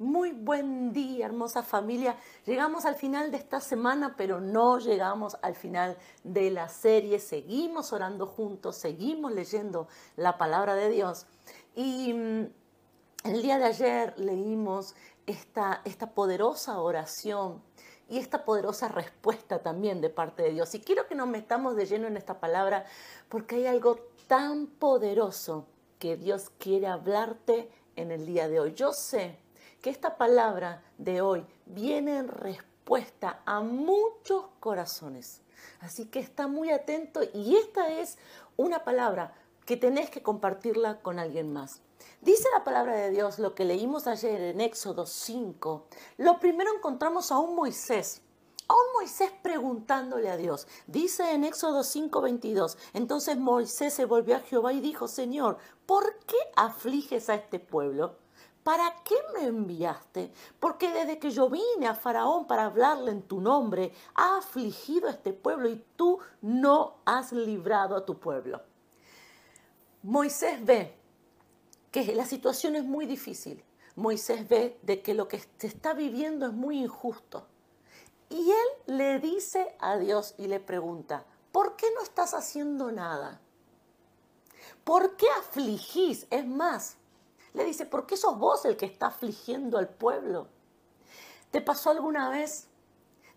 Muy buen día, hermosa familia. Llegamos al final de esta semana, pero no llegamos al final de la serie. Seguimos orando juntos, seguimos leyendo la palabra de Dios. Y mm, el día de ayer leímos esta, esta poderosa oración y esta poderosa respuesta también de parte de Dios. Y quiero que nos metamos de lleno en esta palabra porque hay algo tan poderoso que Dios quiere hablarte en el día de hoy. Yo sé que esta palabra de hoy viene en respuesta a muchos corazones. Así que está muy atento y esta es una palabra que tenés que compartirla con alguien más. Dice la palabra de Dios, lo que leímos ayer en Éxodo 5, lo primero encontramos a un Moisés, a un Moisés preguntándole a Dios. Dice en Éxodo 5:22, entonces Moisés se volvió a Jehová y dijo, Señor, ¿por qué afliges a este pueblo? ¿Para qué me enviaste? Porque desde que yo vine a Faraón para hablarle en tu nombre, ha afligido a este pueblo y tú no has librado a tu pueblo. Moisés ve que la situación es muy difícil. Moisés ve de que lo que se está viviendo es muy injusto. Y él le dice a Dios y le pregunta, ¿por qué no estás haciendo nada? ¿Por qué afligís? Es más, le dice, ¿por qué sos vos el que está afligiendo al pueblo? ¿Te pasó alguna vez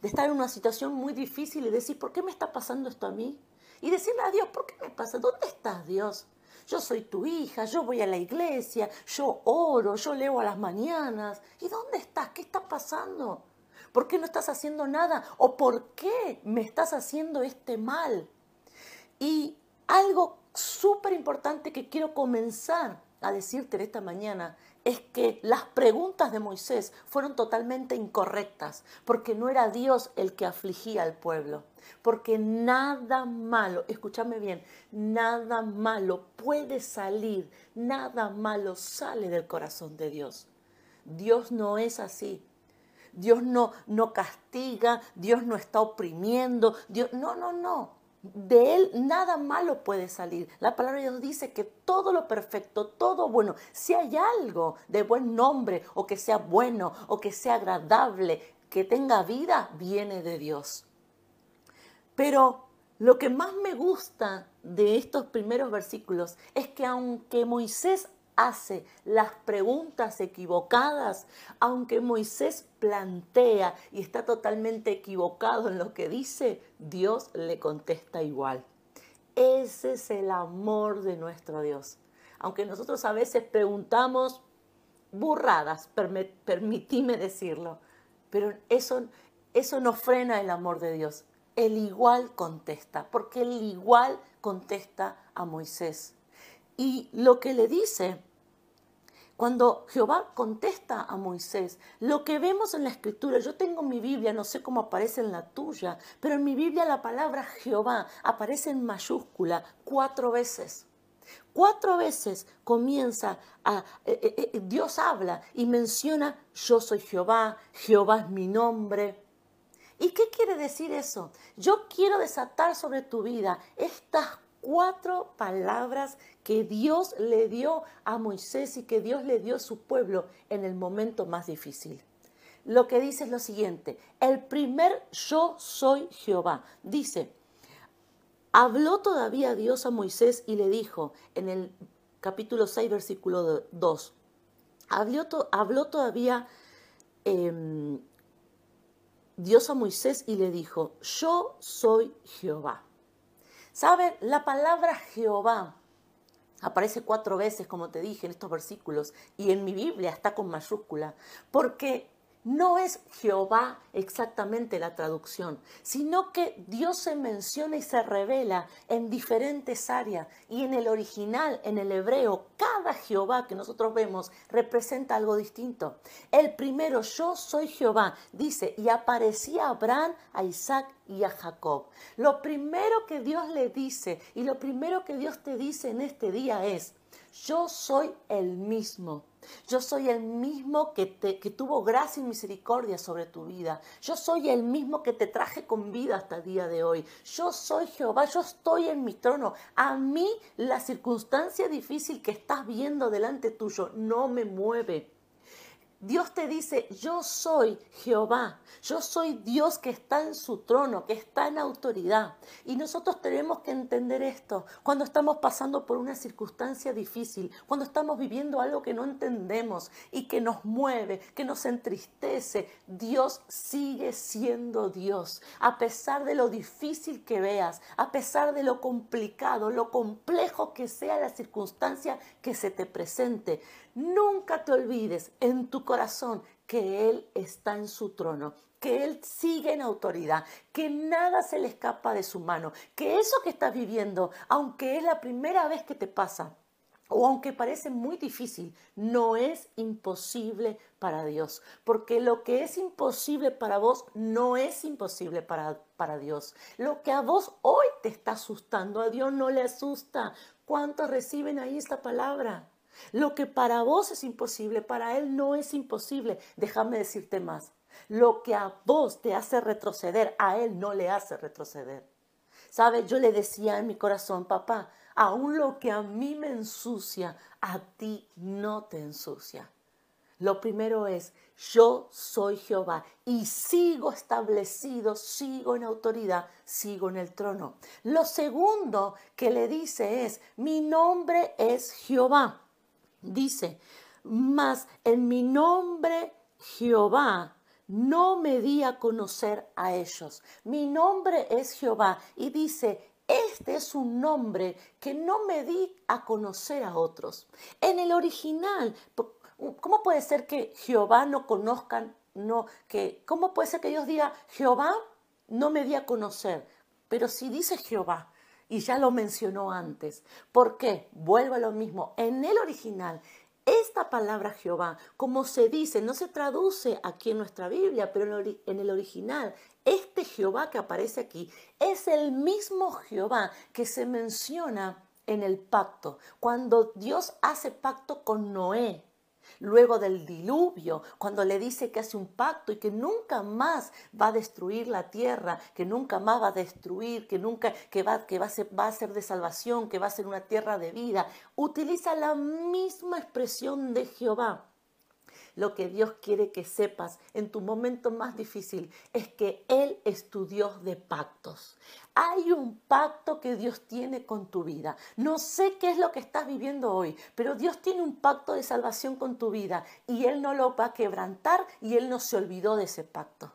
de estar en una situación muy difícil y decir, ¿por qué me está pasando esto a mí? Y decirle a Dios, ¿por qué me pasa? ¿Dónde estás, Dios? Yo soy tu hija, yo voy a la iglesia, yo oro, yo leo a las mañanas. ¿Y dónde estás? ¿Qué está pasando? ¿Por qué no estás haciendo nada? ¿O por qué me estás haciendo este mal? Y algo súper importante que quiero comenzar a decirte esta mañana es que las preguntas de Moisés fueron totalmente incorrectas, porque no era Dios el que afligía al pueblo, porque nada malo, escúchame bien, nada malo puede salir, nada malo sale del corazón de Dios. Dios no es así. Dios no, no castiga, Dios no está oprimiendo, Dios, no, no, no de él nada malo puede salir. La palabra de Dios dice que todo lo perfecto, todo bueno, si hay algo de buen nombre o que sea bueno o que sea agradable, que tenga vida, viene de Dios. Pero lo que más me gusta de estos primeros versículos es que aunque Moisés hace las preguntas equivocadas, aunque Moisés plantea y está totalmente equivocado en lo que dice, Dios le contesta igual. Ese es el amor de nuestro Dios. Aunque nosotros a veces preguntamos burradas, permitíme decirlo, pero eso, eso no frena el amor de Dios. Él igual contesta, porque él igual contesta a Moisés. Y lo que le dice cuando Jehová contesta a Moisés, lo que vemos en la escritura, yo tengo mi Biblia, no sé cómo aparece en la tuya, pero en mi Biblia la palabra Jehová aparece en mayúscula cuatro veces. Cuatro veces comienza a, eh, eh, eh, Dios habla y menciona, yo soy Jehová, Jehová es mi nombre. ¿Y qué quiere decir eso? Yo quiero desatar sobre tu vida estas cuatro palabras que Dios le dio a Moisés y que Dios le dio a su pueblo en el momento más difícil. Lo que dice es lo siguiente, el primer yo soy Jehová. Dice, habló todavía Dios a Moisés y le dijo en el capítulo 6, versículo 2, habló, habló todavía em, Dios a Moisés y le dijo, yo soy Jehová. ¿Saben? La palabra Jehová aparece cuatro veces, como te dije, en estos versículos, y en mi Biblia está con mayúscula, porque no es Jehová exactamente la traducción, sino que Dios se menciona y se revela en diferentes áreas. Y en el original, en el hebreo, cada Jehová que nosotros vemos representa algo distinto. El primero, yo soy Jehová, dice, y aparecía Abraham, a Isaac y a Jacob. Lo primero que Dios le dice y lo primero que Dios te dice en este día es, yo soy el mismo. Yo soy el mismo que, te, que tuvo gracia y misericordia sobre tu vida. Yo soy el mismo que te traje con vida hasta el día de hoy. Yo soy Jehová, yo estoy en mi trono. A mí la circunstancia difícil que estás viendo delante tuyo no me mueve. Dios te dice, yo soy Jehová, yo soy Dios que está en su trono, que está en autoridad. Y nosotros tenemos que entender esto cuando estamos pasando por una circunstancia difícil, cuando estamos viviendo algo que no entendemos y que nos mueve, que nos entristece. Dios sigue siendo Dios. A pesar de lo difícil que veas, a pesar de lo complicado, lo complejo que sea la circunstancia que se te presente, Nunca te olvides en tu corazón que Él está en su trono, que Él sigue en autoridad, que nada se le escapa de su mano, que eso que estás viviendo, aunque es la primera vez que te pasa, o aunque parece muy difícil, no es imposible para Dios, porque lo que es imposible para vos no es imposible para, para Dios. Lo que a vos hoy te está asustando, a Dios no le asusta. ¿Cuántos reciben ahí esta palabra? Lo que para vos es imposible, para Él no es imposible. Déjame decirte más. Lo que a vos te hace retroceder, a Él no le hace retroceder. ¿Sabes? Yo le decía en mi corazón, papá, aún lo que a mí me ensucia, a ti no te ensucia. Lo primero es, yo soy Jehová y sigo establecido, sigo en autoridad, sigo en el trono. Lo segundo que le dice es, mi nombre es Jehová. Dice, mas en mi nombre Jehová no me di a conocer a ellos. Mi nombre es Jehová. Y dice, este es un nombre que no me di a conocer a otros. En el original, ¿cómo puede ser que Jehová no conozcan? No, que, ¿Cómo puede ser que Dios diga, Jehová no me di a conocer? Pero si dice Jehová, y ya lo mencionó antes. ¿Por qué? Vuelvo a lo mismo. En el original, esta palabra Jehová, como se dice, no se traduce aquí en nuestra Biblia, pero en el original, este Jehová que aparece aquí es el mismo Jehová que se menciona en el pacto, cuando Dios hace pacto con Noé luego del diluvio, cuando le dice que hace un pacto y que nunca más va a destruir la tierra, que nunca más va a destruir, que nunca, que va, que va a ser, va a ser de salvación, que va a ser una tierra de vida, utiliza la misma expresión de Jehová. Lo que Dios quiere que sepas en tu momento más difícil es que Él es tu Dios de pactos. Hay un pacto que Dios tiene con tu vida. No sé qué es lo que estás viviendo hoy, pero Dios tiene un pacto de salvación con tu vida y Él no lo va a quebrantar y Él no se olvidó de ese pacto.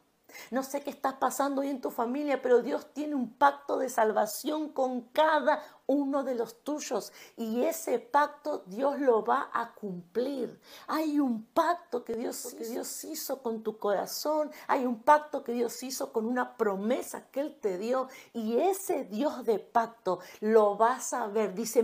No sé qué estás pasando hoy en tu familia, pero Dios tiene un pacto de salvación con cada uno de los tuyos y ese pacto Dios lo va a cumplir. Hay un pacto que Dios, Dios hizo con tu corazón, hay un pacto que Dios hizo con una promesa que Él te dio y ese Dios de pacto lo vas a ver. Dice,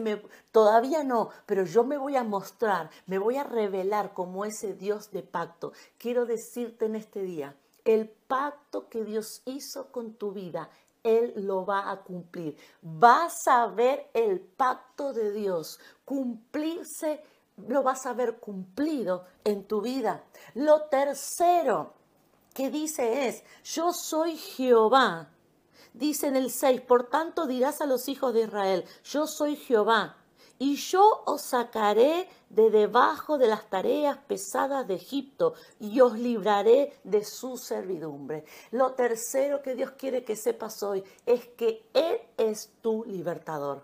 todavía no, pero yo me voy a mostrar, me voy a revelar como ese Dios de pacto. Quiero decirte en este día, el pacto que Dios hizo con tu vida, Él lo va a cumplir. Vas a ver el pacto de Dios cumplirse, lo vas a ver cumplido en tu vida. Lo tercero que dice es, yo soy Jehová. Dice en el 6, por tanto dirás a los hijos de Israel, yo soy Jehová y yo os sacaré de debajo de las tareas pesadas de Egipto y os libraré de su servidumbre. Lo tercero que Dios quiere que sepas hoy es que Él es tu libertador.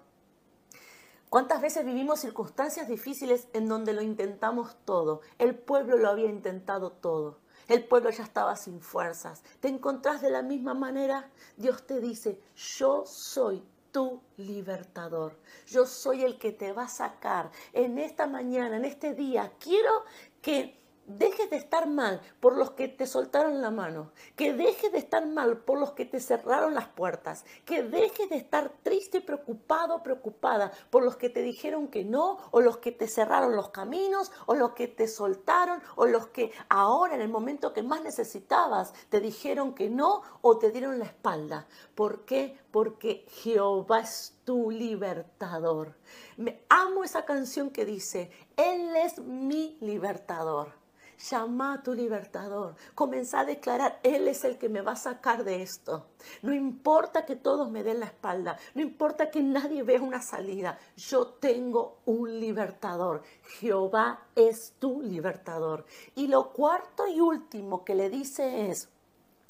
¿Cuántas veces vivimos circunstancias difíciles en donde lo intentamos todo? El pueblo lo había intentado todo. El pueblo ya estaba sin fuerzas. ¿Te encontrás de la misma manera? Dios te dice, yo soy tu libertador. Yo soy el que te va a sacar en esta mañana, en este día. Quiero que dejes de estar mal por los que te soltaron la mano, que dejes de estar mal por los que te cerraron las puertas, que dejes de estar triste, preocupado, preocupada por los que te dijeron que no, o los que te cerraron los caminos, o los que te soltaron, o los que ahora en el momento que más necesitabas te dijeron que no o te dieron la espalda. ¿Por qué? Porque Jehová es tu libertador. Me amo esa canción que dice, Él es mi libertador. Llama a tu libertador. Comenzá a declarar, Él es el que me va a sacar de esto. No importa que todos me den la espalda. No importa que nadie vea una salida. Yo tengo un libertador. Jehová es tu libertador. Y lo cuarto y último que le dice es,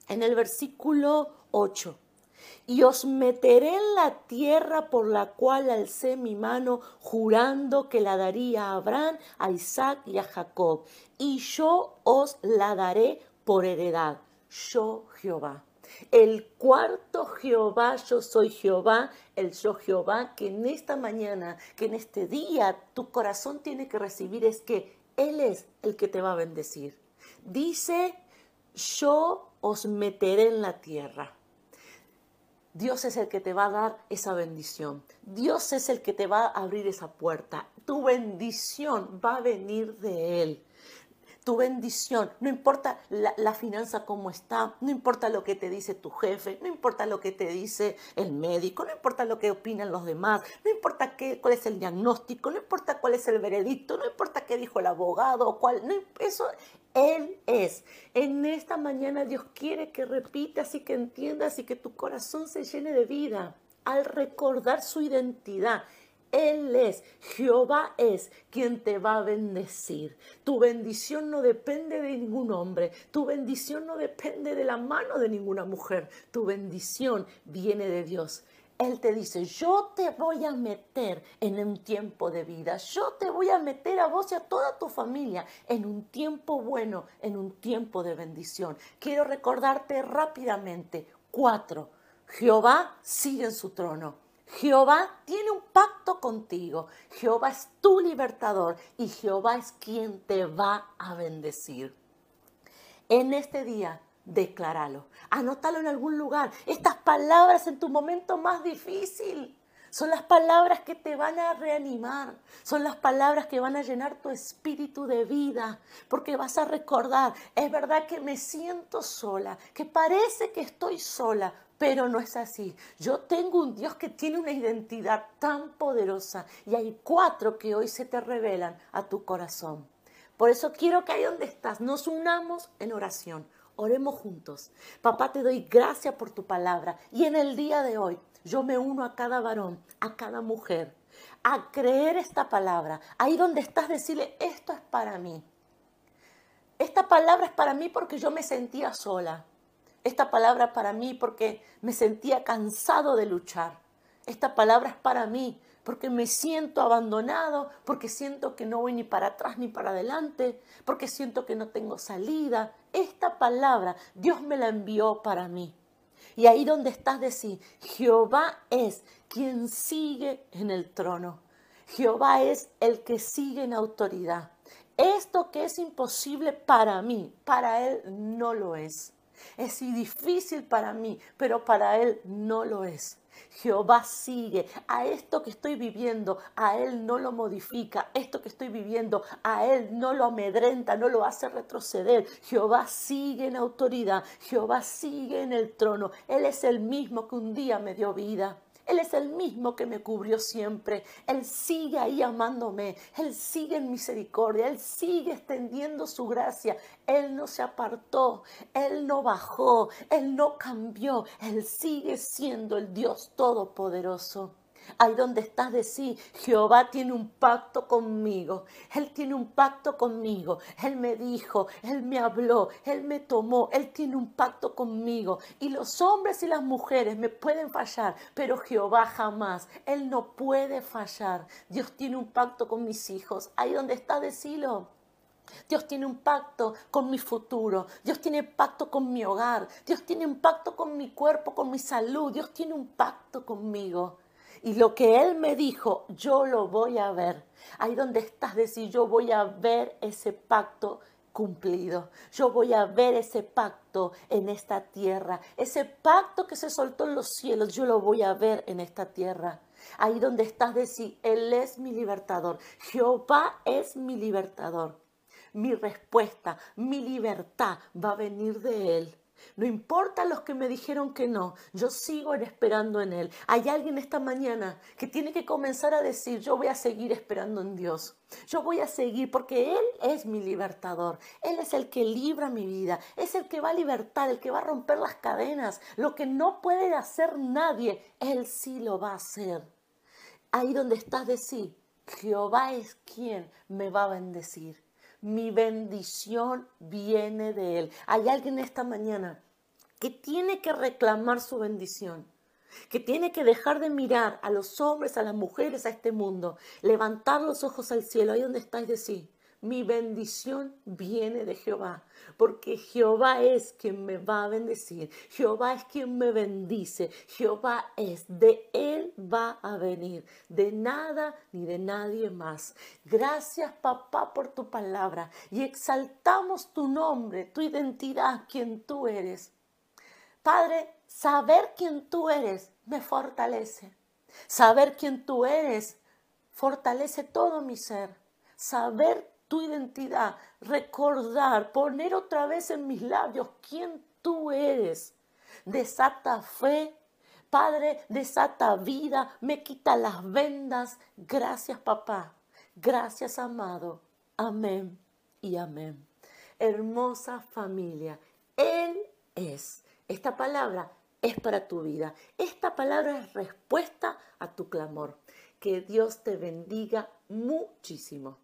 en el versículo 8 y os meteré en la tierra por la cual alcé mi mano, jurando que la daría a Abraham, a Isaac y a Jacob, y yo os la daré por heredad. Yo Jehová. El cuarto Jehová, yo soy Jehová, el yo Jehová, que en esta mañana, que en este día tu corazón tiene que recibir es que Él es el que te va a bendecir. Dice, yo os meteré en la tierra. Dios es el que te va a dar esa bendición. Dios es el que te va a abrir esa puerta. Tu bendición va a venir de Él tu bendición, no importa la, finanza cómo está, no importa lo que te dice tu jefe, no importa lo que te dice el médico, no importa lo que opinan los demás, no importa qué, cuál es el diagnóstico, no importa cuál es el veredicto, no importa qué dijo el abogado, cuál, no, eso él es. En esta mañana Dios quiere que repitas y que entiendas y que tu corazón se llene de vida al recordar su identidad. Él es, Jehová es quien te va a bendecir. Tu bendición no depende de ningún hombre, tu bendición no depende de la mano de ninguna mujer, tu bendición viene de Dios. Él te dice, yo te voy a meter en un tiempo de vida, yo te voy a meter a vos y a toda tu familia en un tiempo bueno, en un tiempo de bendición. Quiero recordarte rápidamente, cuatro, Jehová sigue en su trono. Jehová tiene un pacto contigo. Jehová es tu libertador y Jehová es quien te va a bendecir. En este día, decláralo. Anótalo en algún lugar. Estas palabras en tu momento más difícil. Son las palabras que te van a reanimar, son las palabras que van a llenar tu espíritu de vida, porque vas a recordar, es verdad que me siento sola, que parece que estoy sola, pero no es así. Yo tengo un Dios que tiene una identidad tan poderosa y hay cuatro que hoy se te revelan a tu corazón. Por eso quiero que ahí donde estás nos unamos en oración. Oremos juntos. Papá, te doy gracias por tu palabra. Y en el día de hoy yo me uno a cada varón, a cada mujer, a creer esta palabra. Ahí donde estás, decirle, esto es para mí. Esta palabra es para mí porque yo me sentía sola. Esta palabra para mí porque me sentía cansado de luchar. Esta palabra es para mí porque me siento abandonado, porque siento que no voy ni para atrás ni para adelante, porque siento que no tengo salida. Esta palabra Dios me la envió para mí. Y ahí donde estás decir, Jehová es quien sigue en el trono. Jehová es el que sigue en autoridad. Esto que es imposible para mí, para Él no lo es. Es difícil para mí, pero para Él no lo es. Jehová sigue. A esto que estoy viviendo, a Él no lo modifica. Esto que estoy viviendo, a Él no lo amedrenta, no lo hace retroceder. Jehová sigue en autoridad. Jehová sigue en el trono. Él es el mismo que un día me dio vida. Él es el mismo que me cubrió siempre. Él sigue ahí amándome. Él sigue en misericordia. Él sigue extendiendo su gracia. Él no se apartó. Él no bajó. Él no cambió. Él sigue siendo el Dios Todopoderoso. Ahí donde estás, decir, Jehová tiene un pacto conmigo. Él tiene un pacto conmigo. Él me dijo, Él me habló, Él me tomó. Él tiene un pacto conmigo. Y los hombres y las mujeres me pueden fallar, pero Jehová jamás. Él no puede fallar. Dios tiene un pacto con mis hijos. Ahí donde está, decilo. Dios tiene un pacto con mi futuro. Dios tiene pacto con mi hogar. Dios tiene un pacto con mi cuerpo, con mi salud. Dios tiene un pacto conmigo. Y lo que Él me dijo, yo lo voy a ver. Ahí donde estás, decir, yo voy a ver ese pacto cumplido. Yo voy a ver ese pacto en esta tierra. Ese pacto que se soltó en los cielos, yo lo voy a ver en esta tierra. Ahí donde estás, decir, Él es mi libertador. Jehová es mi libertador. Mi respuesta, mi libertad va a venir de Él. No importa los que me dijeron que no, yo sigo esperando en Él. Hay alguien esta mañana que tiene que comenzar a decir, yo voy a seguir esperando en Dios. Yo voy a seguir porque Él es mi libertador. Él es el que libra mi vida. Es el que va a libertar, el que va a romper las cadenas. Lo que no puede hacer nadie, Él sí lo va a hacer. Ahí donde estás, decir, Jehová es quien me va a bendecir mi bendición viene de Él. Hay alguien esta mañana que tiene que reclamar su bendición, que tiene que dejar de mirar a los hombres, a las mujeres, a este mundo, levantar los ojos al cielo, ahí donde estáis, decir, mi bendición viene de Jehová, porque Jehová es quien me va a bendecir, Jehová es quien me bendice, Jehová es, de Él va a venir, de nada ni de nadie más. Gracias papá por tu palabra y exaltamos tu nombre, tu identidad, quien tú eres. Padre, saber quién tú eres me fortalece. Saber quién tú eres fortalece todo mi ser. Saber tu identidad, recordar, poner otra vez en mis labios quién tú eres. Desata fe, Padre, desata vida, me quita las vendas. Gracias, papá. Gracias, amado. Amén y amén. Hermosa familia, Él es. Esta palabra es para tu vida. Esta palabra es respuesta a tu clamor. Que Dios te bendiga muchísimo.